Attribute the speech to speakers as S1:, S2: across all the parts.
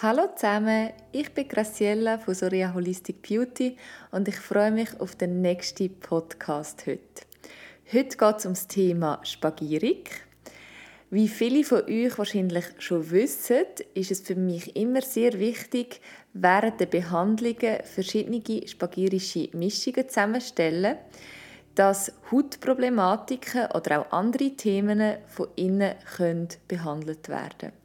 S1: Hallo zusammen, ich bin Graciella von Soria Holistic Beauty und ich freue mich auf den nächsten Podcast heute. Heute geht es um das Thema Spagierung. Wie viele von euch wahrscheinlich schon wissen, ist es für mich immer sehr wichtig, während der Behandlungen verschiedene spagirische Mischungen zusammenstellen, dass Hautproblematiken oder auch andere Themen von innen behandelt werden können.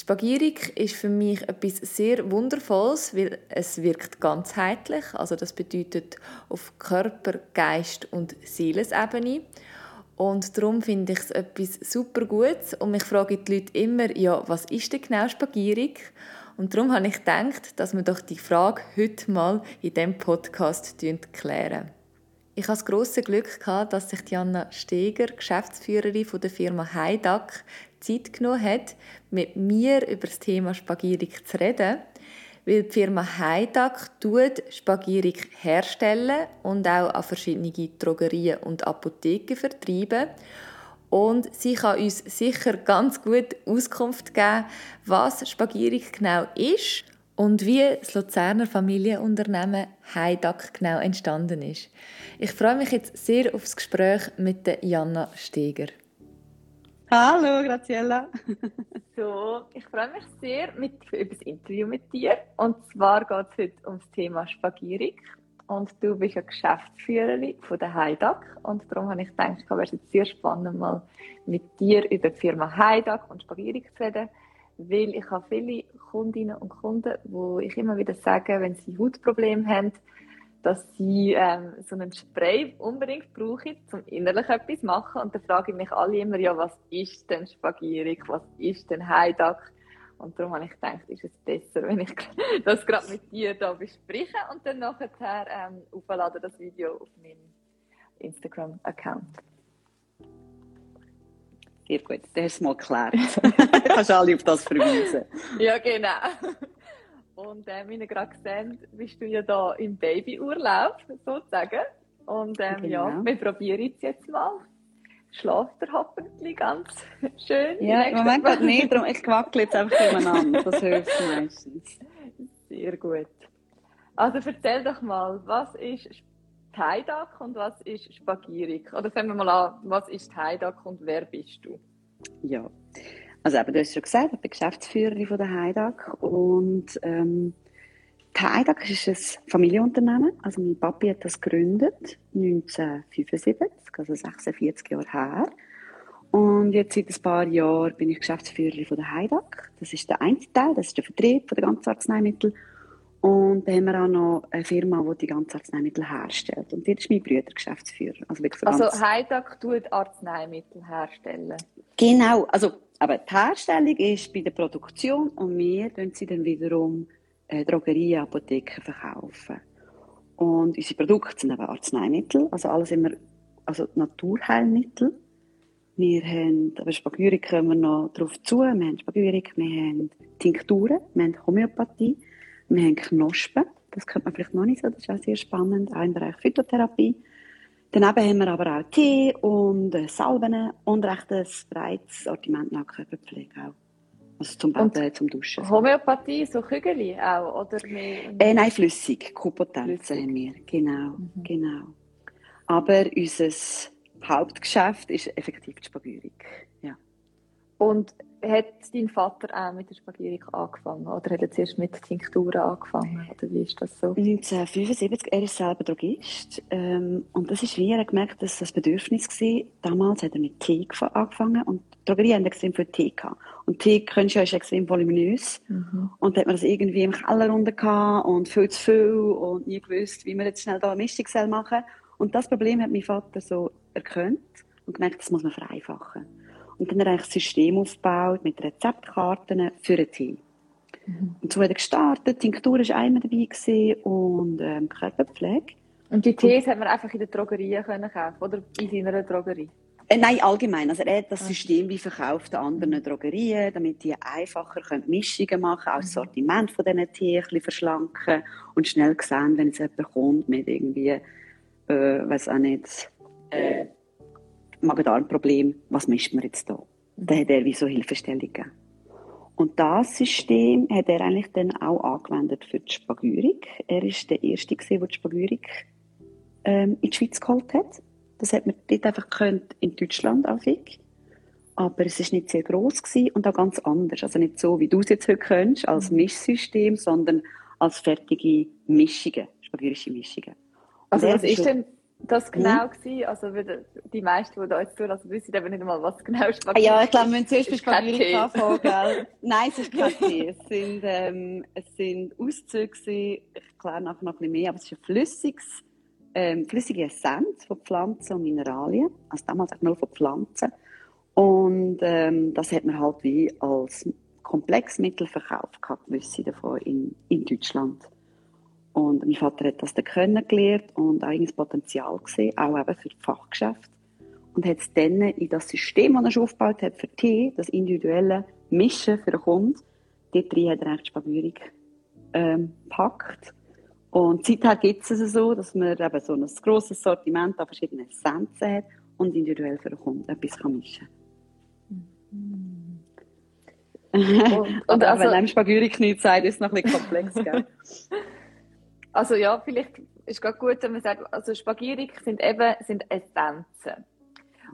S1: Spagierik ist für mich etwas sehr Wundervolles, weil es wirkt ganzheitlich, also das bedeutet auf Körper, Geist und Seelesebene. Und darum finde ich es etwas super Gutes und mich fragen die Leute immer, ja, was ist denn genau Spagierik? Und darum habe ich gedacht, dass wir doch die Frage heute mal in diesem Podcast klären. Ich hatte das grosse Glück, dass sich Diana Steger, Geschäftsführerin der Firma Heidak, Zeit genommen hat, mit mir über das Thema Spagierik zu reden, weil die Firma Heidak tut Spagierik herstellen und auch an verschiedene Drogerien und Apotheken vertreiben. Und sie kann uns sicher ganz gut Auskunft geben, was Spagierik genau ist und wie das Luzerner Familienunternehmen Heidak genau entstanden ist. Ich freue mich jetzt sehr auf das Gespräch mit der Janna Steger.
S2: Hallo, Graziella.
S1: so, ich freue mich sehr mit, über das Interview mit dir. Und zwar geht es heute um das Thema Spagierik. Und du bist ja Geschäftsführerin von der Heidak. Und darum habe ich gedacht, es wäre jetzt sehr spannend, mal mit dir über die Firma Heidak und Spagierik zu reden. Weil ich habe viele Kundinnen und Kunden, wo ich immer wieder sage, wenn sie Hautprobleme haben, dass sie ähm, so einen Spray unbedingt brauchen, um innerlich etwas zu machen. Und frage ich mich alle immer, ja, was ist denn Spagierik, was ist denn Heidak? Und darum habe ich gedacht, ist es besser, wenn ich das gerade mit dir da bespreche und dann nachher ähm, auflade das Video auf meinen Instagram-Account.
S2: Sehr gut, das du mal geklärt. du kannst alle auf das verweisen.
S1: Ja, genau. Und äh, wie ihr gerade gesehen bist du ja da im Babyurlaub, sozusagen. Und ähm, genau. ja, wir probieren es jetzt mal. Schlaft der hoffentlich ganz schön?
S2: Ja, im Moment gerade nicht, darum ich wackel jetzt einfach umeinander. Das hilft meistens.
S1: Sehr gut. Also erzähl doch mal, was ist Heidak und was ist Spagierik? Oder fangen wir mal an, was ist Heidak und wer bist du?
S2: Ja, also eben, du hast schon gesagt, ich bin Geschäftsführerin von der Heidag und ähm, die Heidag ist ein Familienunternehmen. Also mein Papi hat das gegründet 1975, also 46 Jahre her. Und jetzt seit ein paar Jahren bin ich Geschäftsführerin von der Heidag. Das ist der eine Teil, das ist der Vertrieb der ganzen Arzneimittel. Und dann haben wir auch noch eine Firma, die die ganzen Arzneimittel herstellt. Und die ist mein Bruder Geschäftsführer.
S1: Also, also Heidag tut Arzneimittel herstellen?
S2: Genau. Also aber die Herstellung ist bei der Produktion und wir dann sie dann wiederum äh, Drogerien, Apotheken verkaufen. Und unsere Produkte sind eben Arzneimittel, also alles immer, also Naturheilmittel. Wir haben, aber Spagyrik kommen wir noch darauf zu, wir haben Spagyrik, wir haben Tinkturen, wir haben Homöopathie, wir haben Knospen, das könnte man vielleicht noch nicht so, das ist auch sehr spannend, auch im Bereich Phytotherapie. Daneben haben wir aber auch Tee und äh, Salben und recht ein breites Sortiment nach Körperpflege auch. Also zum Baden, zum Duschen.
S1: Homöopathie, so Kügel auch, oder
S2: mehr? Äh, nein, flüssig. Kupotenzen haben wir, genau, mhm. genau. Aber unser Hauptgeschäft ist effektiv die Spagyrik, ja.
S1: Und hat dein Vater auch mit der Spagierik angefangen oder hat er zuerst mit Tinkturen angefangen? Oder wie ist das so?
S2: 1975, er ist selber Drogist ähm, und das ist wie, er gemerkt, dass das Bedürfnis war. Damals hat er mit Tee angefangen und Drogerie haben extrem viel Tee gehabt. Und Tee, kennst du ja, ist extrem voluminös. Mhm. Und da hat man das irgendwie im Keller runter gehabt und viel zu viel und nie gewusst, wie man jetzt schnell da eine Mischung machen soll. Und das Problem hat mein Vater so erkannt und gemerkt, das muss man vereinfachen. Und dann hat er ein System aufgebaut mit Rezeptkarten für einen Tee. Mhm. Und so hat er gestartet, Tinktur war einmal dabei gewesen, und ähm, Körperpflege.
S1: Und die Tees hat man einfach in der Drogerie können kaufen oder in seiner Drogerie?
S2: Äh, nein, allgemein. Also er hat das System wie verkauft an anderen Drogerien, damit die einfacher können Mischungen machen können, auch das mhm. Sortiment von diesen Tee ein verschlanken und schnell sehen, wenn jetzt jemand kommt mit irgendwie, äh, weiß auch nicht, äh, Magen-Darm-Problem, was misst man jetzt da? Da hat er wie so Hilfestellung gegeben. Und das System hat er eigentlich dann auch angewendet für die Spagyrik. Er ist der Erste der die Spagyrik ähm, in die Schweiz geholt hat. Das hat man dort einfach könnt in Deutschland auch Aber es ist nicht sehr groß und auch ganz anders. Also nicht so, wie du es jetzt heute kennst, als mhm. Mischsystem, sondern als fertige Mischungen, spagyrische Mischungen.
S1: Also was ist denn das genau hm? gewesen? Also die meisten, die da jetzt tun, wissen eben nicht mal, was genau
S2: Spagyrik Ja, ich glaube, wir müssen zuerst bei Spagyrik anfangen? Nein, es ist kein Tee. Es sind, ähm, es sind Auszüge ich kläre nachher noch ein bisschen mehr, aber es ist ein flüssiges, ähm, flüssige Essenz von Pflanzen und Mineralien. Also damals auch nur von Pflanzen. Und ähm, das hat man halt wie als Komplexmittel verkauft, gewisse davon in, in Deutschland. Und mein Vater hat das dann kennengelernt und eigenes Potenzial gesehen, auch eben für Fachgeschäft. Und hat es dann in das System, das er schon aufgebaut hat für Tee, das individuelle Mischen für den Kunden, dort drin hat er eigentlich Spagyrik ähm, gepackt. Und seither gibt es so, dass man eben so ein grosses Sortiment an verschiedenen Essenzen hat und individuell für den Kunden etwas kann mischen kann. Und, und also, wenn einem nichts sagt, ist es noch ein bisschen komplex?
S1: Also ja, vielleicht ist es gut, wenn man sagt, also Spagyrik sind eben sind Essenzen.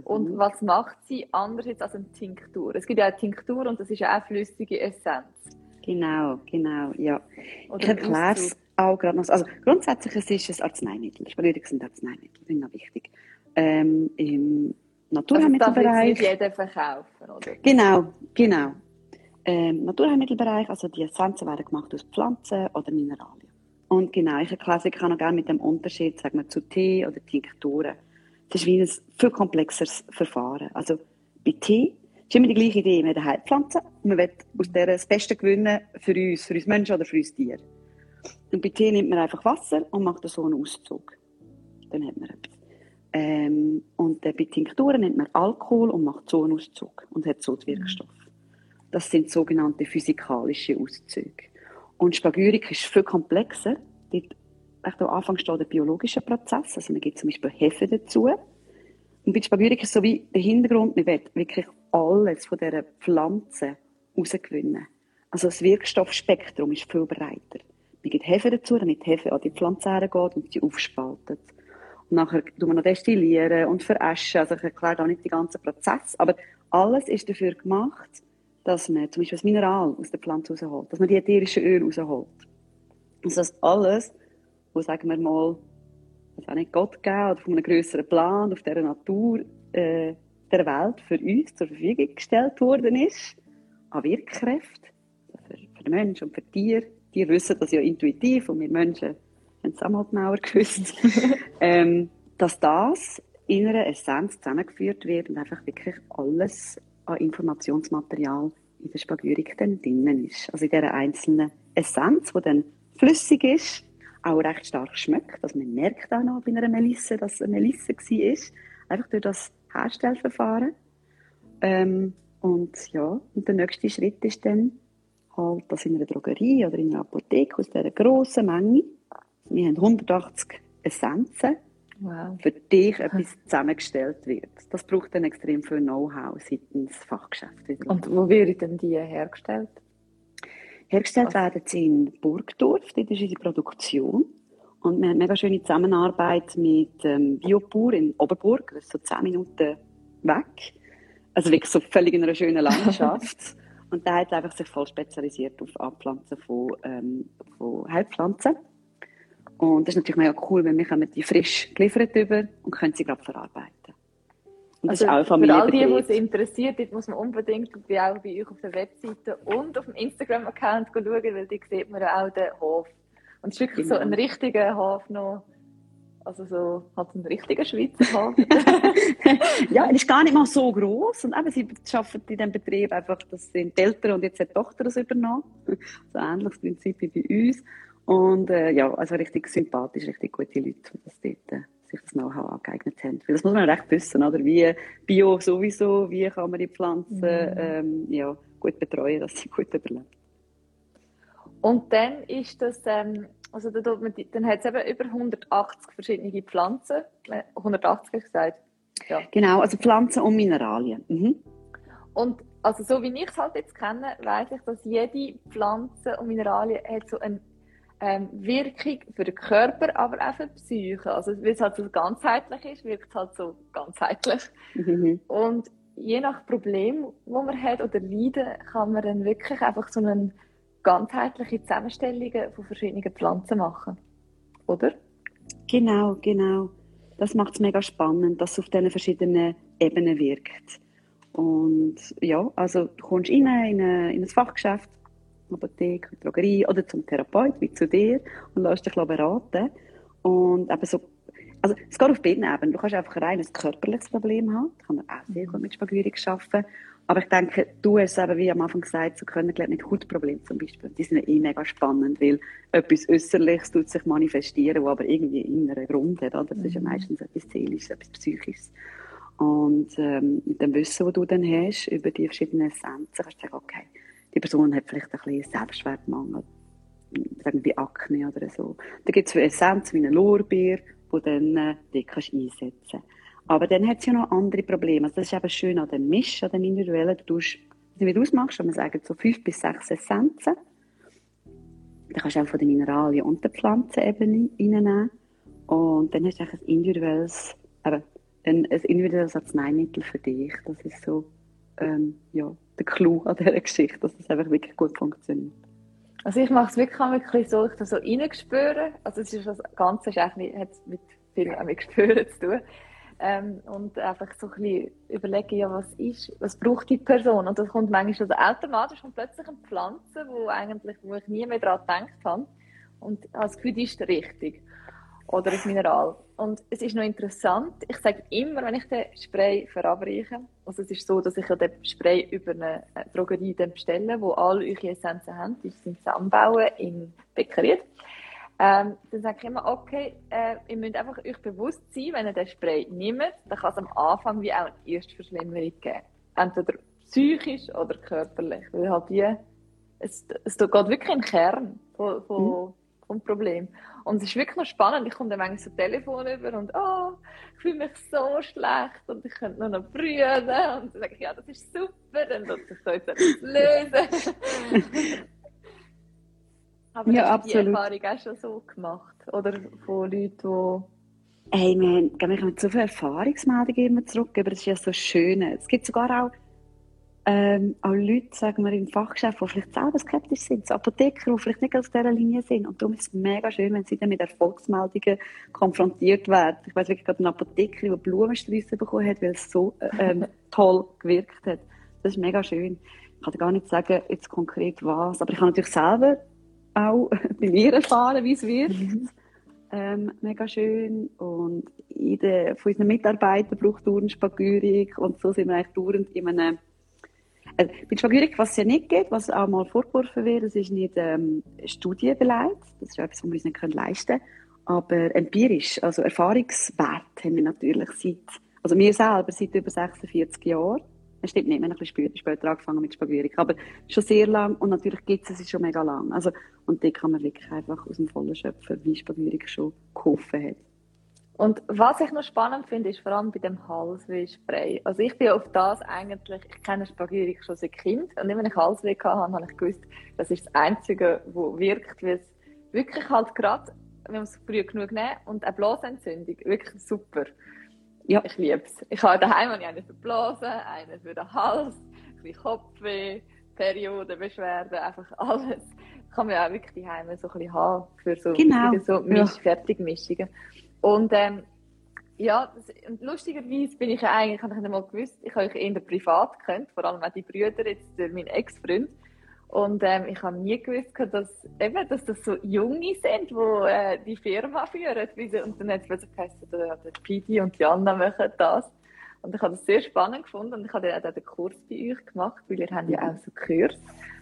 S1: Und mhm. was macht sie anders jetzt als eine Tinktur? Es gibt ja eine Tinktur und das ist ja auch flüssige Essenz.
S2: Genau, genau, ja. Oder ich erkläre es auch gerade noch. Also grundsätzlich es ist es Arzneimittel. Spagyrik sind Arzneimittel, das ist noch wichtig. Ähm, Im Naturheilmittelbereich. Also
S1: das nicht jeder verkaufen, oder?
S2: Genau, genau. Ähm, Naturheilmittelbereich, also die Essenzen werden gemacht aus Pflanzen oder Mineralien. Und genau, ich erkläre es noch gerne mit dem Unterschied sagen wir, zu Tee oder Tinkturen. Das ist wie ein viel komplexeres Verfahren. Also bei Tee ist immer die gleiche Idee. Man hat eine Heilpflanze und man will aus der das Beste gewinnen für uns, für uns Menschen oder für uns Tiere. Und bei Tee nimmt man einfach Wasser und macht so einen Auszug. Dann hat man etwas. Ähm, und äh, bei Tinkturen nimmt man Alkohol und macht so einen Auszug und hat so den Wirkstoff. Das sind sogenannte physikalische Auszüge. Und Spagyrik ist viel komplexer. Dort, am Anfang steht der biologische Prozess, also man gibt zum Beispiel Hefe dazu. Und bei Spagyrik ist so wie der Hintergrund, man will wirklich alles von dieser Pflanze rausgewinnen. Also das Wirkstoffspektrum ist viel breiter. Man gibt Hefe dazu, damit die Hefe an die Pflanze geht und sie aufspaltet. Und nachher tun wir noch destillieren und veräschen. Also ich erkläre da nicht den ganzen Prozess, aber alles ist dafür gemacht, dass man zum Beispiel das Mineral aus der Pflanze rausholt, dass man die ätherischen Öle rausholt. Also das alles, was sagen wir mal, was auch nicht Gott gegeben oder von einem größeren Plan auf dieser Natur äh, der Welt für uns zur Verfügung gestellt worden ist, an Wirkkräfte, für, für den Menschen und für die Tiere. Die wissen das ja intuitiv und wir Menschen haben es auch mal genauer gewusst, ähm, dass das in einer Essenz zusammengeführt wird und einfach wirklich alles an Informationsmaterial in der Spagyrik dann drinnen ist. Also in dieser einzelnen Essenz, die dann flüssig ist, auch recht stark schmeckt. Also man merkt auch noch bei einer Melisse, dass es eine Melisse war. Einfach durch das Herstellverfahren. Ähm, und ja, und der nächste Schritt ist dann halt, dass in einer Drogerie oder in einer Apotheke aus dieser grossen Menge, wir haben 180 Essenzen, wow. für dich etwas zusammengestellt wird. Das braucht dann extrem viel Know-how seitens Fachgeschäft.
S1: Und wo werden denn die hergestellt?
S2: Hergestellt werden sie in Burgdorf, dort ist unsere Produktion. Und wir haben eine mega schöne Zusammenarbeit mit ähm, Biopur in Oberburg, das ist so zehn Minuten weg. Also wirklich so völlig in einer schönen Landschaft. und da hat einfach sich voll spezialisiert auf Anpflanzen von, ähm, von Heilpflanzen. Und das ist natürlich mega cool, wenn wir die frisch geliefert über und können sie gerade verarbeiten.
S1: Und also das ist auch für all die, die es interessiert, muss man unbedingt bei, auch bei euch auf der Webseite und auf dem Instagram-Account schauen, weil da sieht man auch den Hof. Und es ist wirklich genau. so ein richtiger Hof noch. Also so, hat ein richtiger Schweizer Hof.
S2: ja, er ist gar nicht mal so groß und eben, sie arbeiten in diesem Betrieb einfach, das sind die Eltern und jetzt hat die Tochter das übernommen. So ähnliches Prinzip wie bei uns. Und äh, ja, also richtig sympathisch, richtig gute Leute, die das dort, äh, sich das Know-how angeeignet haben. Weil das muss man recht wissen, oder? Wie Bio sowieso, wie kann man die Pflanzen mhm. ähm, ja, gut betreuen, dass sie gut überleben.
S1: Und dann ist das, ähm, also da dann hat es eben über 180 verschiedene Pflanzen. 180 habe ich gesagt.
S2: Ja. Genau, also Pflanzen und Mineralien. Mhm.
S1: Und also so wie ich es halt jetzt kenne, weiß ich, dass jede Pflanze und Mineralien hat so eine ähm, Wirkung für den Körper, aber auch für die Psyche. Also weil es halt so ganzheitlich ist, wirkt es halt so ganzheitlich. Mhm. Und je nach Problem, wo man hat oder Leiden, kann man dann wirklich einfach so eine ganzheitliche Zusammenstellung von verschiedenen Pflanzen machen. Oder?
S2: Genau, genau. Das macht es mega spannend, dass es auf diesen verschiedenen Ebenen wirkt. Und ja, also du kommst rein in, eine, in ein Fachgeschäft, Apotheke, Drogerie oder zum Therapeut, wie zu dir, und lässt dich beraten. Und eben so, also es geht auf beiden Ebenen. Du kannst einfach rein ein körperliches Problem haben, da kann man auch sehr gut mit Spagyrik arbeiten. Aber ich denke, du hast es eben, wie am Anfang gesagt, so können mit Hautproblemen zum Beispiel. Die sind eh mega spannend, weil etwas Äußerliches tut sich manifestieren, wo aber irgendwie inneren Grund hat. Oder? Das ist ja mhm. meistens etwas Seelisches, etwas Psychisches. Und ähm, mit dem Wissen, das du dann hast über die verschiedenen Essenzen, kannst du sagen, okay, die Person hat vielleicht ein bisschen Selbstwertmangel, sagen wie Akne oder so. Da gibt es für Essenzen wie einen Lorbeer, die dann äh, die kannst einsetzen Aber dann hat es ja noch andere Probleme. Also das ist eben schön an dem Misch, an dem individuellen. Du tust, wie du ausmachst, wenn wir sagen, so fünf bis sechs Essenzen. Dann kannst du auch von den Mineralien und der Pflanzenebene reinnehmen. Und dann hast du ein individuelles, eben, ein individuelles Arzneimittel für dich. Das ist so ähm, ja, der Clou an dieser Geschichte, dass es einfach wirklich gut funktioniert.
S1: Also ich mache es wirklich, wirklich so, ich das so reingespüren. Also es ist das Ganze ist eigentlich, hat mit viel mit Gespüren zu tun. Ähm, und einfach so ein bisschen überlegen, ja, was ist, was braucht die Person? Und das kommt manchmal also automatisch und plötzlich eine Pflanze, wo eigentlich, wo ich nie mehr daran gedacht habe. Und das Gefühl, ist richtig oder ein Mineral. Und es ist noch interessant, ich sage immer, wenn ich den Spray verabreiche, also es ist so, dass ich ja den Spray über eine Drogerie bestelle, wo alle eure Essenzen haben, die sind zusammenbauen in Bäckerien. Ähm, dann sage ich immer, okay, äh, ihr müsst einfach euch bewusst sein, wenn ihr den Spray nehmt, dann kann es am Anfang wie auch eine Erstverschlimmerung geben. Entweder psychisch oder körperlich. Weil halt die, es, es geht wirklich in den Kern von, von, mhm vom Problem. Und es ist wirklich noch spannend. Ich komme dann manchmal so Telefon über und oh, ich fühle mich so schlecht und ich könnte nur noch brühen. Und dann sage ich, ja, das ist super, dann wird sich da jetzt etwas lösen. Aber ja, hast du die Erfahrung auch schon so gemacht? Oder von Leuten, die
S2: Hey, wir haben, wir haben so viele Erfahrungsmeldungen immer zurück, aber das ist ja so schön. Es gibt sogar auch ähm, auch Leute, sagen wir, im Fachgeschäft, die vielleicht selber skeptisch sind, so Apotheker, die vielleicht nicht auf dieser Linie sind. Und darum ist es mega schön, wenn sie dann mit Erfolgsmeldungen konfrontiert werden. Ich weiß wirklich gerade eine Apothekerin, die Blumensträuße bekommen hat, weil es so äh, ähm, toll gewirkt hat. Das ist mega schön. Ich kann gar nicht sagen, jetzt konkret was, aber ich kann natürlich selber auch bei mir erfahren, wie es wirkt. Mhm. Ähm, mega schön. Und jeder von unseren Mitarbeitern braucht Spagyrik und so sind wir eigentlich dauernd in einem also, bei Spagyrik, was es ja nicht gibt, was auch mal vorgeworfen wird, das ist nicht ähm, studienbeleidigt, das ist etwas, was wir uns nicht leisten können, aber empirisch, also Erfahrungswert haben wir natürlich seit, also wir selber seit über 46 Jahren, das stimmt nicht, wir haben ein bisschen später, angefangen mit Spagyrik, aber schon sehr lang. Und natürlich gibt es es schon mega lang. Also, und da kann man wirklich einfach aus dem Vollen schöpfen, wie Spagyrik schon geholfen hat.
S1: Und was ich noch spannend finde, ist vor allem bei dem Halsweh-Spray. Also ich bin auf das eigentlich, ich kenne Spagyrik schon seit Kind und immer wenn ich Halsweh hatte, habe ich gewusst, das ist das Einzige, was wirkt, weil es wirklich halt gerade, wenn man es früh genug nehmen und eine Blasenentzündung, wirklich super. Ja, ich liebe es. Ich habe daheim einen für die Blase, einen für den Hals, ein bisschen Kopfweh, Periodenbeschwerden, einfach alles. Kann man ja auch wirklich daheim so ein bisschen haben für so,
S2: genau.
S1: so Misch ja. Fertigmischungen. Und ähm, ja, das, und lustigerweise bin ich eigentlich, habe ich nicht mal gewusst, ich habe euch eher privat kennt, vor allem auch die Brüder jetzt durch meinen Ex-Freund. Und ähm, ich habe nie gewusst, dass, eben, dass das so Junge sind, die äh, die Firma führen. Und dann hat es plötzlich geheißen, der, Pidi und die Anna machen das. Und ich habe das sehr spannend gefunden und ich habe dann auch den Kurs bei euch gemacht, weil ihr habt ja auch so Kurs.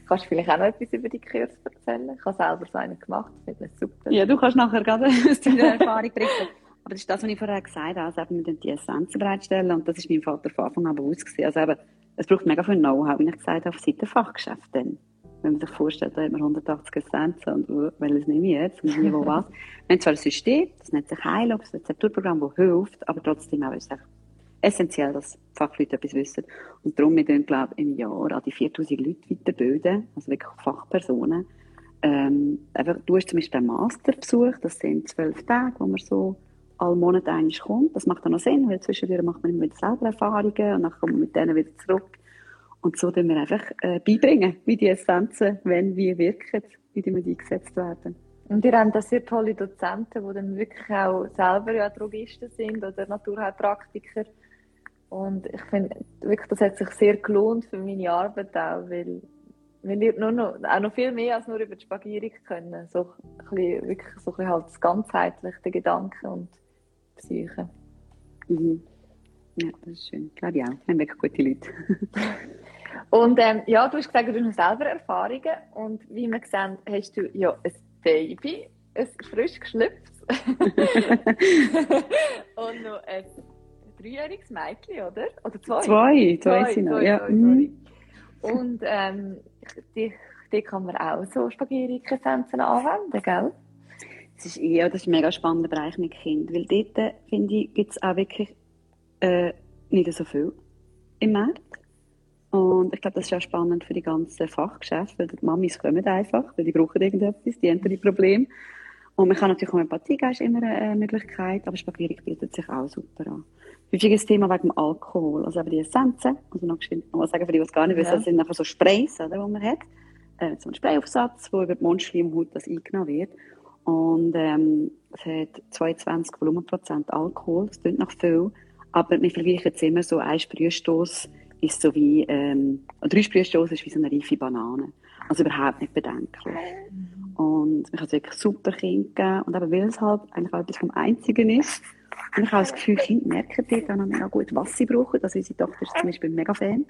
S1: Kannst du vielleicht auch noch etwas über die Kurs erzählen? Ich habe selber so einen gemacht, das ist super.
S2: Ja, du kannst nachher gerade aus deiner Erfahrung berichten. Aber das ist das, was ich vorher gesagt habe, also eben, die Essenzen bereitstellen und das ist meinem Vater von Anfang an bewusst gewesen. Also eben, es braucht mega viel Know-how, wie ich gesagt habe, seit dem Fachgeschäft dann. Wenn man sich vorstellt, da haben wir 180 Essenzen und welches nehme ich jetzt und nie wo was. Wir haben zwar ein System, das nennt sich Heilung, das Rezepturprogramm, das hilft, aber trotzdem auch ist es essentiell, dass Fachleute etwas wissen. Und darum, wir dann, glaube ich, im Jahr an die 4000 Leute weiterbilden, also wirklich Fachpersonen. Ähm, einfach, du hast zum Beispiel einen Masterbesuch, das sind zwölf Tage, wo man so alle Monate eigentlich kommt. Das macht dann noch Sinn, weil zwischendurch macht man immer wieder selber Erfahrungen und dann kommt man mit denen wieder zurück. Und so tun wir einfach äh, beibringen, wie die Essenzen, wenn, wie wirken, wie die eingesetzt werden.
S1: Und ihr habt da sehr tolle Dozenten, die dann wirklich auch selber ja Drogisten sind oder Naturheilpraktiker. Und ich finde wirklich, das hat sich sehr gelohnt für meine Arbeit auch, weil, weil ihr nur noch, auch noch viel mehr als nur über die Spagierung können. So ein bisschen, wirklich so ein bisschen halt das ganzheitliche Gedanken und Psyche.
S2: Mhm. Ja, das ist schön. Glaube ich auch. Wir haben wirklich gute Leute.
S1: und ähm, ja, du hast gesagt, du hast selber Erfahrungen und wie wir sehen, hast du ja ein Baby, ein frisch geschlüpft und noch ein dreijähriges Mädchen, oder? Oder zwei?
S2: Zwei, zwei, zwei sind noch, ja.
S1: Mhm. Und ähm, die, die kann man auch so Spaghetti-Essenzen anwenden, gell?
S2: Das ist, ja, das ist ein mega spannender Bereich mit Kindern, weil dort, finde ich, gibt es auch wirklich äh, nicht so viel im Markt. Und ich glaube, das ist auch spannend für die ganzen Fachgeschäfte, weil die Mamis kommen einfach, weil die brauchen irgendetwas, die haben die Probleme. Und man kann natürlich Homöopathie ist immer eine Möglichkeit, aber Spaghetti bietet sich auch super an. Häufiges Thema wegen dem Alkohol, also eben die Essenzen, also noch mal sagen für die, die es gar nicht ja. wissen, das sind einfach so Sprays, oder, die man hat, äh, so ein Sprayaufsatz, wo über die Mundschleimhaut das eingenommen wird. Und ähm, es hat 22 Volumenprozent Alkohol, das klingt noch viel, aber wir vergleichen jetzt immer so ein Sprühstoß ist so wie, ähm, drei Sprühstoß ist wie so eine reife Banane. Also überhaupt nicht bedenklich. Und ich habe es wirklich super Kind gegeben. Und eben, weil es halt eigentlich auch etwas vom Einzigen ist. Ich habe das Gefühl, Kinder merken dort auch noch mega gut, was sie brauchen. Also unsere Tochter ist zum Beispiel ein mega Fan.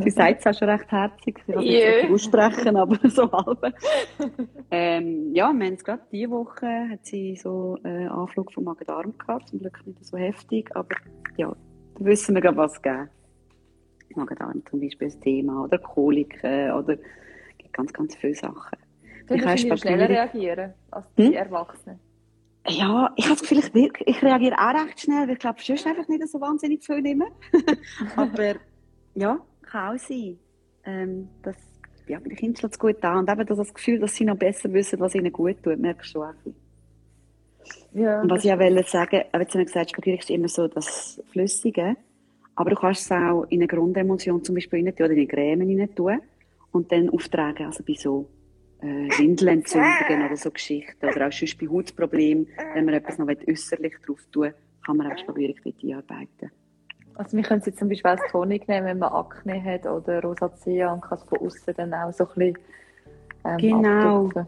S2: sie sagt es auch schon recht herzig. Sie kann yeah. aussprechen, aber so halb. ähm, ja, wir haben es gerade diese Woche, hat sie so einen Anflug vom Magen-Darm gehabt. Zum Glück nicht so heftig, aber ja, da wissen wir gerade, was es gibt. Magen-Darm zum Beispiel das Thema oder Koliken oder gibt ganz, ganz viele Sachen.
S1: Du kannst schneller reagieren als die hm? Erwachsenen.
S2: Ja, ich habe das Gefühl, ich, ich reagiere auch recht schnell, weil ich glaube, sonst einfach nicht so wahnsinnig viel nehmen. Aber ja, kann auch sein. Ähm, dass, ja, bei den Kindern schlägt es gut an. Und eben das Gefühl, dass sie noch besser wissen, was ihnen gut tut, merkst du auch. Ja, und was ich auch wollte sagen, jetzt haben wir gesagt, Spaghetti ist immer so das Flüssige. Aber du kannst es auch in eine Grundemulsion zum Beispiel rein tun oder in eine Creme rein tun und dann auftragen, also bei so äh, Windelentzündungen oder so Geschichten oder auch sonst bei Hautproblemen, wenn man etwas noch äußerlich drauf tun kann man auch Spaghetti einarbeiten.
S1: Also wir können es jetzt zum Beispiel als Tonic nehmen, wenn man Akne hat oder Rosacea und kann es von außen dann auch so ein bisschen ähm,
S2: Genau, abtupfen.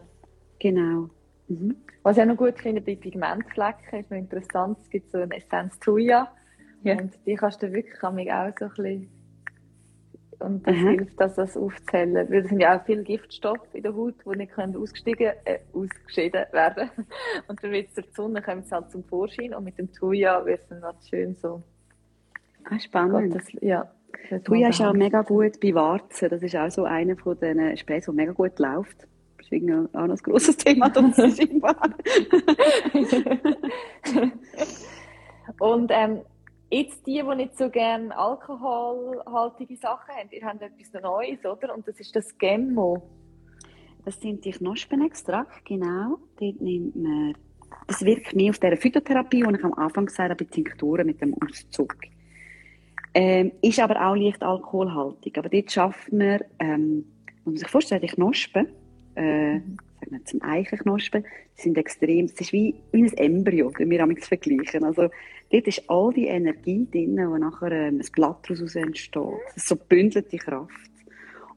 S2: genau.
S1: Mhm. Was ich auch noch gut finde bei Pigmentflecken, ist noch interessant, es gibt so eine Essenz Thuja, ja. Und die kannst du wirklich auch so ein bisschen und das Aha. hilft, dass das aufzählen. Weil es sind ja auch viele Giftstoffe in der Haut, die nicht können ausgestiegen, äh, ausgeschieden werden. Und dann wird es durch die Sonne, kommt es halt zum Vorschein und mit dem Thuja wird es dann halt schön so.
S2: Ah, spannend. Gott, das, ja. Thuja ist auch mega gut bei Warzen. Das ist auch so einer von den Sprays, der mega gut läuft. Das ist auch noch ein grosses Thema, das scheinbar.
S1: und ähm, Jetzt die, die nicht so gerne alkoholhaltige Sachen haben, ihr habt etwas Neues, oder? Und das ist das Gemmo.
S2: Das sind die Knospenextrakt, genau. Dort nimmt man, das wirkt mehr auf dieser Phytotherapie, die ich am Anfang gesagt habe, bei Tinkturen mit dem Auszug. Ähm, ist aber auch leicht alkoholhaltig. Aber dort schafft man, ähm, man muss sich vorstellen, die Knospen, äh, sagen wir zum Eichenknospen, sind extrem, es ist wie, wie ein Embryo, wenn wir damit vergleichen. Also, dort ist all die Energie drin, wo nachher ähm, ein Blatt daraus entsteht. Das ist so bündelte Kraft.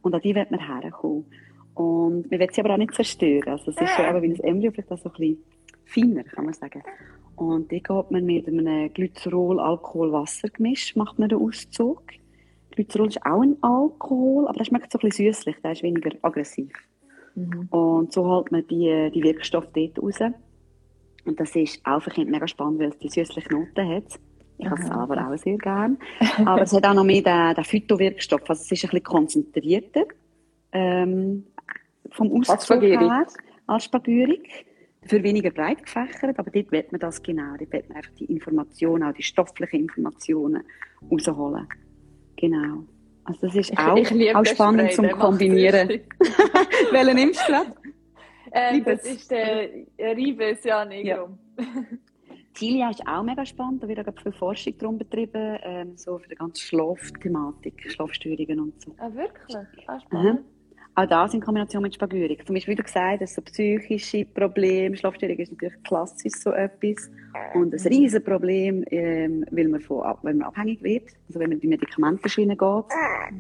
S2: Und an die wird man herkommen. Und man will sie aber auch nicht zerstören. Also, es ist so eben wie ein Embryo, vielleicht auch so ein bisschen feiner, kann man sagen. Und die geht man mit einem Glycerol-Alkohol-Wasser-Gemisch, macht man den Auszug. Glycerol ist auch ein Alkohol, aber das schmeckt so ein bisschen süßlich, der ist weniger aggressiv. Mhm. Und so holt man die, die Wirkstoffe dort raus. Und das ist auch für Kinder mega spannend, weil es die süßliche Note hat. Ich habe es selber auch sehr gerne. Aber es hat auch noch mehr den, den Phytowirkstoff. Also es ist ein bisschen konzentrierter ähm, vom Auszug her als Spagürig. Für weniger breit gefächert, aber dort wird man das genau. Dort wird man einfach die Informationen, auch die stofflichen Informationen rausholen. Genau. Also das ist auch, ich auch spannend zum Kombinieren. Welchen nimmst du gerade?
S1: Ähm, das ist der Ribes, ja, Negro. Ja.
S2: Tilia ist auch mega spannend, da wird auch viel Forschung darum betrieben, ähm, so für die ganze Schlafthematik, Schlafstörungen und so.
S1: Ah, wirklich? Ah, spannend. Mhm.
S2: Auch das in Kombination mit Spagyrik. Zum Beispiel, wie du gesagt hast, so psychische Probleme, Schlafstörungen ist natürlich klassisch so etwas. Und ein riesen Problem, ähm, weil, man von, wenn man abhängig wird, also wenn man die Medikamentenschiene geht,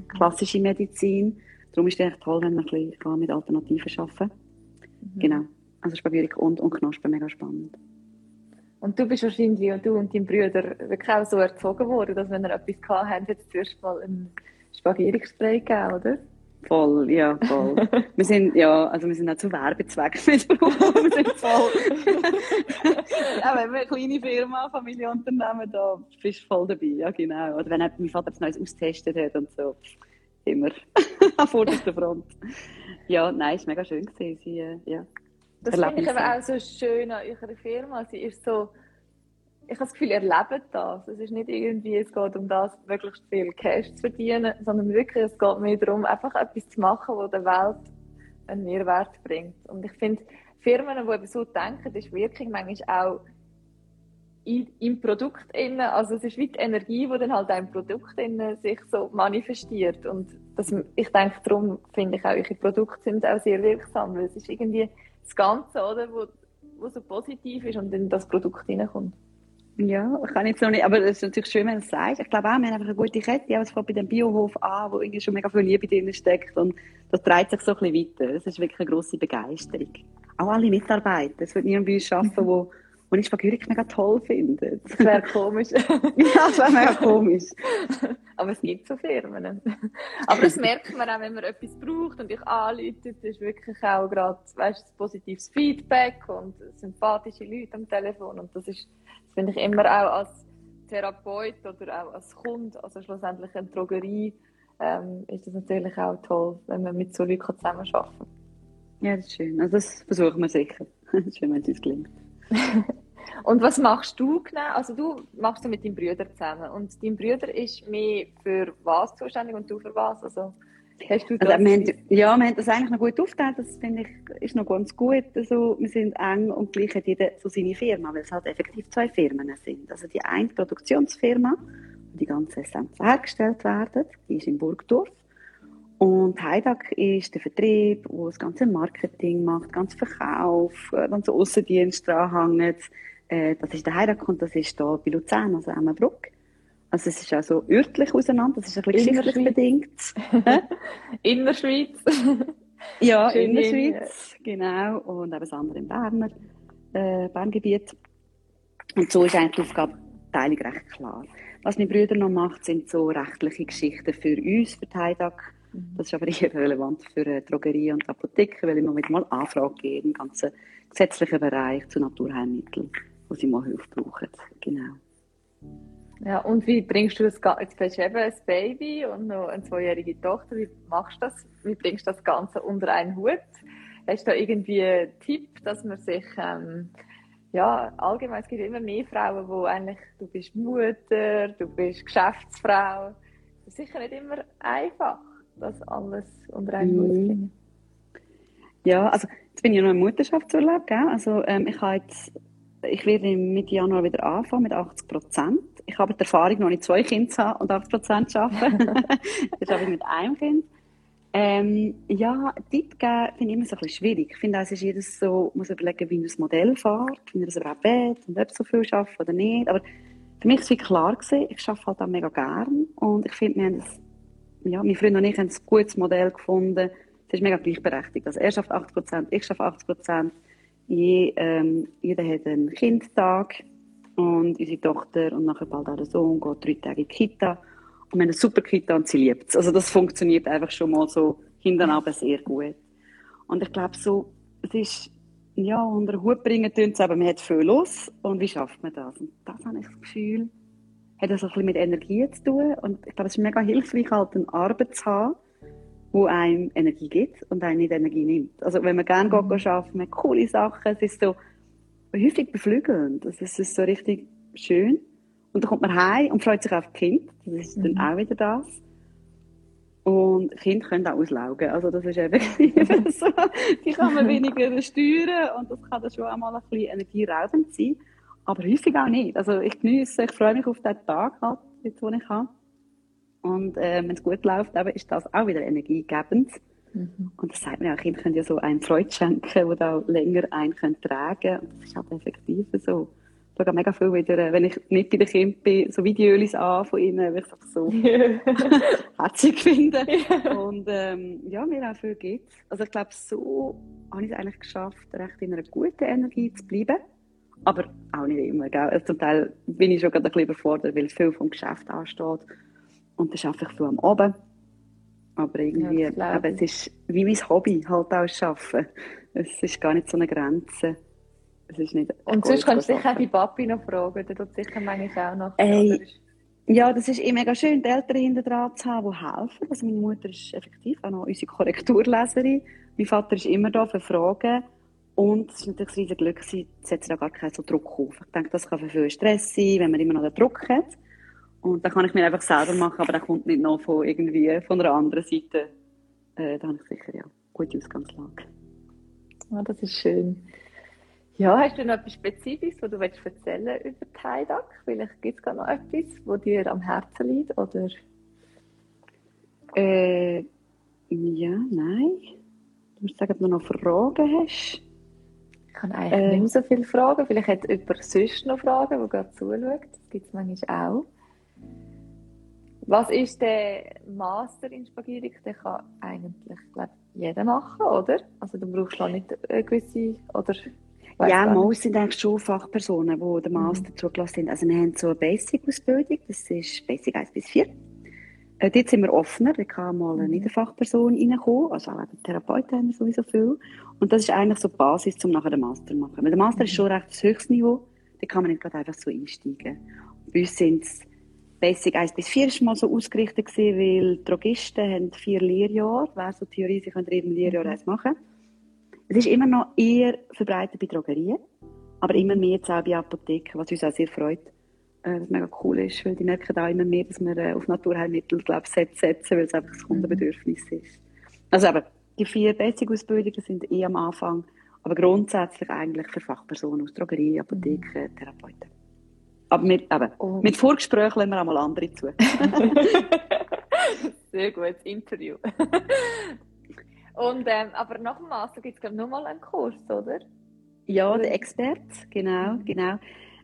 S2: klassische Medizin. Darum ist es echt toll, wenn man ein bisschen mit Alternativen arbeiten kann. Mhm. Genau. Also Spagyrik und, und Knospen, mega spannend.
S1: Und du bist wahrscheinlich, und du und dein Bruder, wirklich auch so erzogen worden, dass wenn ihr etwas gehabt habt, jetzt zuerst mal ein Spagierungsspray gegeben, oder?
S2: Voll, ja, voll. wir sind, ja, also wir sind auch zu Werbezwecken missbraucht. wir sind voll. auch wenn wir eine kleine Firma, Familienunternehmen, da bist du voll dabei, ja, genau. Oder wenn mein Vater etwas Neues austestet hat und so, immer an vorderster Front. Ja, nein, es war mega schön gewesen, sie, äh, ja.
S1: Das finde ich aber auch so schön an eurer Firma. Sie ist so, ich habe das Gefühl, ihr lebt das. Es ist nicht irgendwie, es geht um das, möglichst viel Cash zu verdienen, sondern wirklich, es geht mehr darum, einfach etwas zu machen, das der Welt einen Mehrwert bringt. Und ich finde, Firmen, die eben so denken, ist wirklich manchmal auch im Produkt innen, also es ist wie die Energie, die dann halt auch im Produkt innen sich so manifestiert und das, ich denke, darum finde ich auch, eure Produkte sind auch sehr wirksam, weil es ist irgendwie das Ganze, oder, wo, wo so positiv ist und in das Produkt hineinkommt.
S2: Ja, ich kann jetzt noch nicht, aber es ist natürlich schön, wenn du es sagst. Ich glaube auch, wir haben einfach eine gute Kette, aber es fängt bei dem Biohof an, wo irgendwie schon mega viel Liebe drin steckt und das treibt sich so ein bisschen weiter. Das ist wirklich eine grosse Begeisterung. Auch alle Mitarbeiter. Es wird niemand bei uns arbeiten, wo und ich Spagyrik mega toll finde.
S1: Das wäre komisch. ja,
S2: das wäre mega komisch.
S1: Aber es gibt so Firmen. Aber das merkt man auch, wenn man etwas braucht und ich anrufe, das ist wirklich auch gerade, weißt, positives Feedback und sympathische Leute am Telefon und das ist, das finde ich immer auch als Therapeut oder auch als Kunde, also schlussendlich eine Drogerie, ähm, ist das natürlich auch toll, wenn man mit so Leuten zusammenarbeiten kann.
S2: Ja, das ist schön. Also das versuchen wir sicher. Ist schön, wenn es uns gelingt.
S1: Und was machst du genau? Also du machst du mit deinem Bruder zusammen und dein Bruder ist mehr für was zuständig und du für was? Also hast du
S2: das? Also, wir haben, ja, wir haben das eigentlich noch gut aufgeteilt. Das finde ich ist noch ganz gut. Also, wir sind eng und gleich hat jeder so seine Firma, weil es halt effektiv zwei Firmen sind. Also die eine Produktionsfirma, wo die ganzen Essenzen hergestellt werden, die ist in Burgdorf. Und Heidak ist der Vertrieb, wo das ganze Marketing macht, ganz Verkauf, dann so Aussendienst dranhängt. Äh, das ist der Heidak und das ist hier bei Luzern, also Emmenbruck. Also es ist auch so örtlich auseinander, das ist ein bisschen geschichtlich bedingt.
S1: Innerschweiz.
S2: ja, Innerschweiz, genau. Und eben das andere im Berner, äh, Berngebiet. Und so ist eigentlich die Aufgabenteilung recht klar. Was meine Brüder noch macht, sind so rechtliche Geschichten für uns, für die Heidak. Das ist aber eher relevant für äh, Drogerie und Apotheken, weil immer wieder mal Anfragen gebe im ganzen gesetzlichen Bereich zu Naturheilmitteln, wo sie mal Hilfe brauchen. Genau.
S1: Ja, und wie bringst du das Ganze? Jetzt hast du eben ein Baby und noch eine zweijährige Tochter. Wie machst du das? Wie bringst du das Ganze unter einen Hut? Hast du da irgendwie einen Tipp, dass man sich, ähm, ja, allgemein, es gibt immer mehr Frauen, wo eigentlich, du bist Mutter, du bist Geschäftsfrau. Das ist sicher nicht immer einfach das alles unter einen Hut mhm. bringen?
S2: Ja, also jetzt bin ich noch im Mutterschaftsurlaub, gell? Also ähm, ich habe jetzt, ich werde Mitte Januar wieder anfangen mit 80 Prozent. Ich habe die Erfahrung, noch nicht zwei Kinder zu haben und 80 Prozent zu arbeiten. Jetzt habe ich mit einem Kind. Ähm, ja, Tipp geben finde ich immer so ein bisschen schwierig. Ich finde, es ist jedes so, muss überlegen, wie er das Modell fährt, wie er das überhaupt will und ob so viel schafft oder nicht. Aber für mich war es klar gewesen, ich arbeite halt auch mega gern und ich finde, wir haben das ja, mein Freund und ich haben ein gutes Modell gefunden. Es ist mega gleichberechtigt. Also er schafft 80 Prozent, ich schaffe 80 Prozent. Je, ähm, jeder hat einen Kindtag und unsere Tochter und nachher bald auch der Sohn geht drei Tage in die Kita. Und wir haben eine super Kita und sie liebt es. Also das funktioniert einfach schon mal so hintereinander sehr gut. Und ich glaube so, es ist, ja, unter den Hut bringen tun es aber man hat viel los. Und wie schafft man das? Und das habe ich das Gefühl, hat das ein bisschen mit Energie zu tun. Und ich glaube, es ist mega hilfreich, halt eine Arbeit zu haben, die einem Energie gibt und einem nicht Energie nimmt. Also wenn man gerne mhm. arbeiten, man hat coole Sachen, es ist so häufig beflügelnd. Also es ist so richtig schön. Und dann kommt man heim und freut sich auf das Kind. Das ist mhm. dann auch wieder das. Und Kinder können auch auslaugen. Also das ist effektiv so. Die kann man weniger steuern und das kann dann schon einmal ein bisschen energieraubend sein. Aber häufig auch nicht. Also ich genieße, ich freue mich auf den Tag halt, jetzt, den ich habe. Und äh, wenn es gut läuft, eben, ist das auch wieder energiegebend. Mhm. Und das sagt mir auch, Kinder können ja so einen Freude schenken, wo auch länger einen können tragen Und das ist halt effektiv so. Ich schaue mega viel wieder, wenn ich nicht bei den Kindern bin, so Videos an von ihnen, weil ich es so herzig finde. Und ähm, ja, mir auch viel gibt Also ich glaube, so habe ich es eigentlich geschafft, recht in einer guten Energie zu bleiben. Aber auch nicht immer. Gell? Also zum Teil bin ich schon gerade ein bisschen überfordert, weil viel vom Geschäft ansteht. Und dann arbeite ich viel am Abend. Aber irgendwie, ja, eben, es ist wie mein Hobby, halt auch Arbeiten. Es ist gar nicht so eine Grenze.
S1: Es ist nicht Und sonst kannst du sicher auch die Papi noch fragen, der tut sicher manchmal auch noch.
S2: Ey, ja, das ist eh mega schön, die Eltern hinter dran zu haben, die helfen. Also meine Mutter ist effektiv auch noch unsere Korrekturleserin. Mein Vater ist immer da für Fragen. Und es ist natürlich ein riesiges Glück, sie setzt da gar keinen so Druck auf. Ich denke, das kann für viele Stress sein, wenn man immer noch den Druck hat. Und dann kann ich mir einfach selber machen, aber der kommt nicht noch von irgendwie von einer anderen Seite. Äh, da habe ich sicher ja gute Ausgangslage.
S1: Ja, das ist schön. Ja, hast du noch etwas Spezifisches, was du willst erzählen über Heidag? Vielleicht gibt es gar noch etwas, was dir am Herzen liegt, oder?
S2: Äh, ja, nein. Du musst sagen, ob du noch Fragen hast.
S1: Ich habe eigentlich äh, nicht mehr so viele Fragen. Vielleicht hat jemand sonst noch Fragen, der gerade zuschaut. Das gibt es manchmal auch. Was ist der Master in Spagierik? Den kann eigentlich glaub, jeder machen, oder? Also du brauchst noch nicht eine gewisse, oder?
S2: Ja, meist sind eigentlich schon Fachpersonen, die den Master mhm. zugelassen sind. Also wir haben so eine Basic-Ausbildung, das ist Basic 1 bis 4. Äh, dort sind wir offener, da kann mal eine mhm. Niederfachperson reinkommen, also auch Therapeuten haben wir sowieso viel. Und das ist eigentlich so die Basis, um nachher den Master zu machen. Weil der Master mhm. ist schon recht das höchste Niveau, da kann man nicht gerade einfach so einsteigen. Bei uns sind es Basic 1 bis 4 war mal so ausgerichtet, gewesen, weil Drogisten haben vier Lehrjahre. Wäre so Theorie, sie können eben Lehrjahr mhm. eins machen. Es ist immer noch eher verbreitet bei Drogerien, aber immer mehr jetzt auch bei Apotheken, was uns auch sehr freut. Äh, was mega cool ist, weil die merken auch immer mehr, dass wir äh, auf Naturheilmittel glaub, setzen, weil es einfach das Kundenbedürfnis ist. Also aber die vier Basic-Ausbildungen sind eh am Anfang, aber grundsätzlich eigentlich für Fachpersonen aus Drogerie, Apotheken, Therapeuten. Aber mit, eben, oh. mit Vorgesprächen lassen wir auch mal andere zu.
S1: Sehr gutes Interview. Und, ähm, aber nach dem Master gibt es, noch mal einen Kurs, oder?
S2: Ja, der Expert, genau, mhm. genau.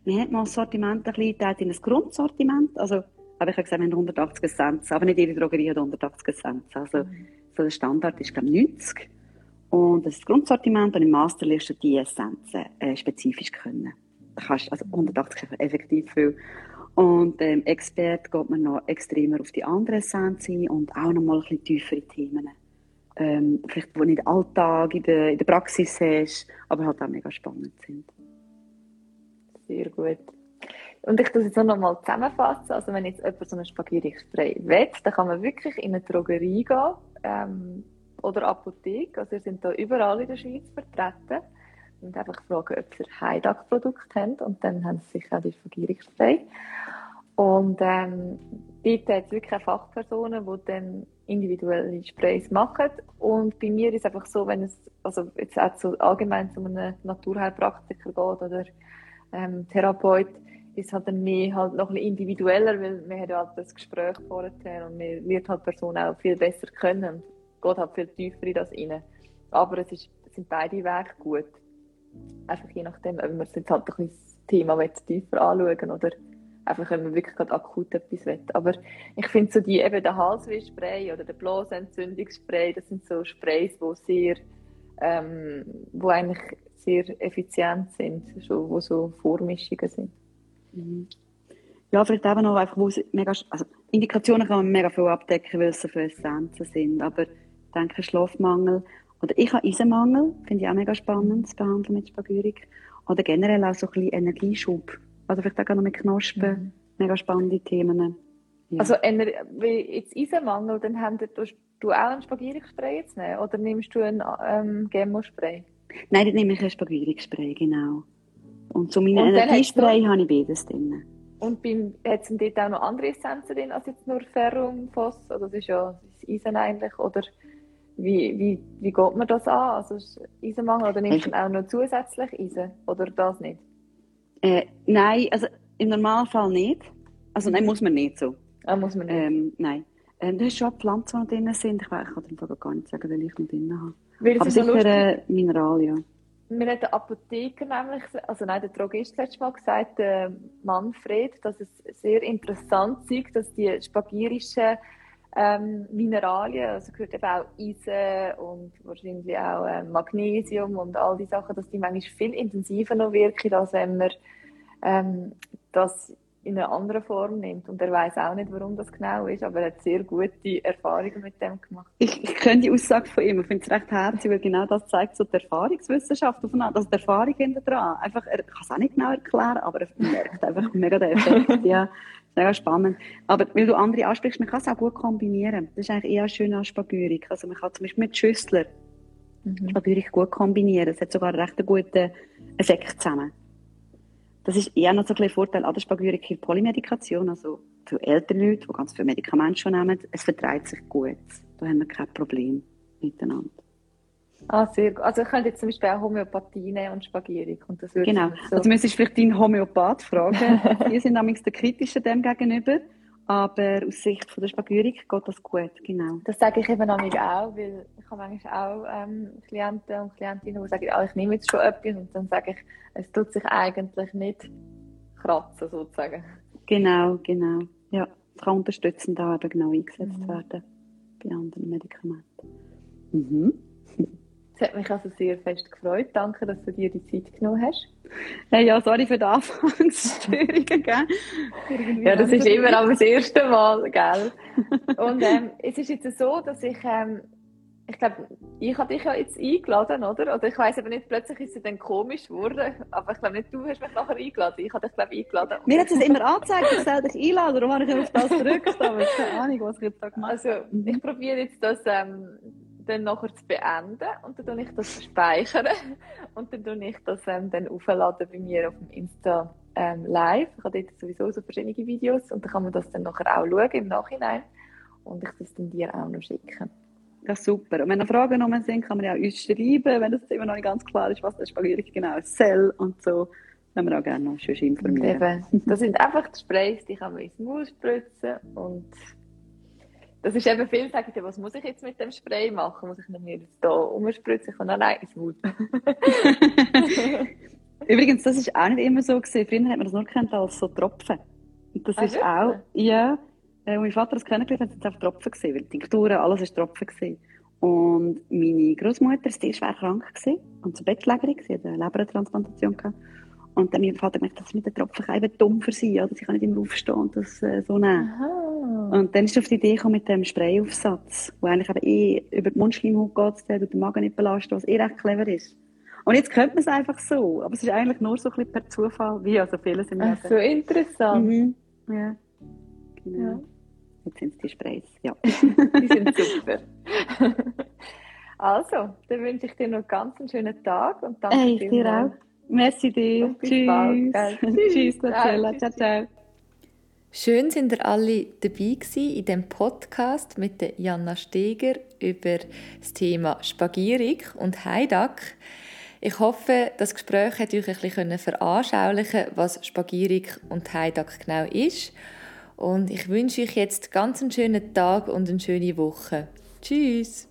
S2: Wir haben mal das Sortiment ein bisschen in ein Grundsortiment. Also, aber ich habe gesagt, wir haben 180 Essenzen, aber nicht jede Drogerie hat 180 Essenzen. Also, so der Standard ist, glaube ich, 90. Und das ist das Grundsortiment und im Master lernst du die Essenzen äh, spezifisch können kannst, also 180 effektiv viel. Und ähm, Expert geht man noch extremer auf die anderen Essenz ein und auch noch mal ein bisschen tiefere Themen. Ähm, vielleicht, die nicht Alltag in der, in der Praxis hast, aber halt auch mega spannend sind.
S1: Sehr gut. Und ich es jetzt noch mal zusammenfassen. Also wenn jetzt jemand so ein Spaghetti-Spray will, dann kann man wirklich in eine Drogerie gehen ähm, oder Apotheke. Also wir sind da überall in der Schweiz vertreten und einfach fragen, ob sie Heidag-Produkte haben und dann haben sie sicher auch die Vergierungsspray. Und ähm, dort hat es wirklich Fachpersonen, die dann individuelle Sprays machen. Und bei mir ist es einfach so, wenn es also jetzt auch so allgemein zu einem Naturheilpraktiker geht oder ähm, Therapeut, ist halt dann mehr halt noch ein bisschen individueller, weil hat ja halt das Gespräch vorher und man lernt halt die Person auch viel besser kennen und geht halt viel tiefer in das rein. Aber es, ist, sind beide Wege gut. Einfach je nachdem, ob man jetzt halt ein bisschen das Thema tiefer anschauen oder einfach, wenn man wirklich gerade akut etwas will. Aber ich finde so die, eben der Halsweh-Spray oder der Blasentzündungsspray, das sind so Sprays, die sehr, ähm, wo eigentlich sehr effizient sind, so, wo so Vormischungen sind.
S2: Mhm. Ja, vielleicht eben noch einfach, wo mega, also Indikationen kann man mega viel abdecken, weil es so viele Essenzen sind, aber ich denke Schlafmangel oder ich habe Eisenmangel, finde ich auch mega spannend, zu behandeln mit Spagyrik. Oder generell auch so ein bisschen Energieschub. Also vielleicht auch noch mit Knospen, mhm. mega spannende Themen.
S1: Ja. Also wie jetzt Eisenmangel, dann haben du, du auch einen Spagyrik-Spray jetzt nehmen? Oder nimmst du einen ähm, Gemospray?
S2: Nein, dann nehme ich einen Spagyrik-Spray, genau. Und zu meinen Energiespray habe ich beides drin.
S1: Und hat es dort auch noch andere Essenzen drin als jetzt nur Ferrum, Phos? Oder das ist ja das Eisen eigentlich, oder wie, wie, wie geht man das an? Also Eisenmangel oder nimmt man auch noch zusätzlich Eisen? Oder das nicht?
S2: Äh, nein, also im Normalfall nicht. Also nein, muss man nicht so.
S1: Ah, muss man nicht?
S2: Ähm, nein. Ähm, du hast schon Pflanzen, die drin sind. Ich, weiß, ich kann dir gar nicht sagen, welche ich noch drin habe.
S1: Weil
S2: Aber sicher äh, Mineralien.
S1: Mir hat der Apotheker nämlich, also nein, der Drogist letztes Mal gesagt, äh, Manfred, dass es sehr interessant ist, dass die spagirischen ähm, Mineralien, also gehört eben auch Eisen und wahrscheinlich auch äh, Magnesium und all die Sachen, dass die manchmal viel intensiver noch wirken, als wenn man ähm, das in einer anderen Form nimmt. Und er weiß auch nicht, warum das genau ist, aber er hat sehr gute Erfahrungen mit dem gemacht.
S2: Ich, ich kenne die Aussage von ihm, ich finde es recht herzig, weil genau das zeigt so die Erfahrungswissenschaft aufeinander, also die Erfahrung hinter dran. Einfach, er kann es auch nicht genau erklären, aber er merkt einfach mega den Effekt, ja. Mega spannend. Aber weil du andere ansprichst, man kann es auch gut kombinieren. Das ist eigentlich eher schön als Spagyrik. Also man kann zum Beispiel mit Schüssler mhm. Spagyrik gut kombinieren. Es hat sogar einen recht guten Effekt zusammen. Das ist eher noch so ein Vorteil an der Spagyrik Polymedikation, also für ältere Leute, die ganz viele Medikamente schon nehmen, es vertreibt sich gut. Da haben wir kein Problem miteinander.
S1: Ah, sehr gut. Also ich könnte jetzt zum Beispiel auch Homöopathie nehmen und Spagyrik. Und das
S2: genau. So also müsstest du vielleicht deinen Homöopath fragen. Die sind nämlich der kritische dem gegenüber. Aber aus Sicht von der Spagyrik geht das gut, genau.
S1: Das sage ich eben auch, weil ich habe manchmal auch ähm, Klienten und Klientinnen, die sagen, ah, ich nehme jetzt schon etwas und dann sage ich, es tut sich eigentlich nicht kratzen, sozusagen.
S2: Genau, genau. Ja, es kann unterstützend auch eben genau eingesetzt mhm. werden bei anderen Medikamenten.
S1: Mhm. Es hat mich also sehr fest gefreut. Danke, dass du dir die Zeit genommen hast.
S2: Hey, ja, sorry für die Anfangsstörungen, gell?
S1: ja, das ist immer auch das erste Mal, gell? Und ähm, es ist jetzt so, dass ich, ähm, ich glaube, ich habe dich ja jetzt eingeladen, oder? Oder ich weiß aber nicht, plötzlich ist es dann komisch geworden. Aber ich glaube nicht, du hast mich nachher eingeladen. Ich habe dich, glaube ich, eingeladen.
S2: Mir hat es immer angezeigt, ich soll dich einladen. Darum habe ich auf das gedrückt. Aber keine Ahnung, was ich jetzt da gemacht
S1: habe. Also, ich probiere jetzt das... Ähm, dann nachher zu beenden und dann ich das speichern und dann tue ich das ähm, dann aufladen bei mir auf dem Insta ähm, live. Ich habe dort sowieso so verschiedene Videos und dann kann man das dann nachher auch schauen im Nachhinein und ich das dann dir auch noch schicken.
S2: Ja, super. Und wenn noch Fragen noch sind, kann man ja uns schreiben, wenn es immer noch nicht ganz klar ist, was das Spaghetti genau ist, Cell und so. Können wir auch gerne noch schön informieren.
S1: Eben, das sind einfach die Sprays, die kann man ins Maul spritzen und das ist eben viel, sagen die, was muss ich jetzt mit dem Spray machen? Muss ich mir jetzt hier umspritzen? Ich kann allein ins Mund.
S2: Übrigens, das ist auch nicht immer so gewesen. Früher hat man das nur kennt als so Tropfen. Und das ah, ist auch, ja, äh, mein Vater das kennengelernt hat, hat es einfach Tropfen gesehen, weil die Tinkturen, alles ist Tropfen gewesen. Und meine Großmutter war sehr schwer krank gewesen und zur Bettlägerin, sie hatte eine Lebertransplantation gehabt. Und dann mein Vater gemerkt, das mit den Tropfen eben dumm für sie, oder? Sie kann nicht immer aufstehen und das äh, so nehmen. Aha. Und dann ist auf die Idee gekommen mit dem Sprayaufsatz, wo eigentlich eben eh über die Mundschleimhaut geht, der den Magen nicht belastet, was eh recht clever ist. Und jetzt könnte man es einfach so, aber es ist eigentlich nur so ein bisschen per Zufall, wie also vieles im
S1: Leben. Ach, so interessant. Mhm.
S2: Ja. Genau. Ja. Jetzt sind es die Sprays, ja.
S1: die sind super. also, dann wünsche ich dir noch ganz einen schönen Tag und danke
S2: hey, dir auch. Merci dir. Tschüss. Tschüss, Marcella. Ciao, ciao.
S1: Schön sind ihr alle dabei gewesen in dem Podcast mit der Janna Steger über das Thema Spagierik und Heidak. Ich hoffe, das Gespräch hat euch ein bisschen veranschaulichen was Spagierik und Heidak genau ist. Und ich wünsche euch jetzt ganz einen schönen Tag und eine schöne Woche. Tschüss!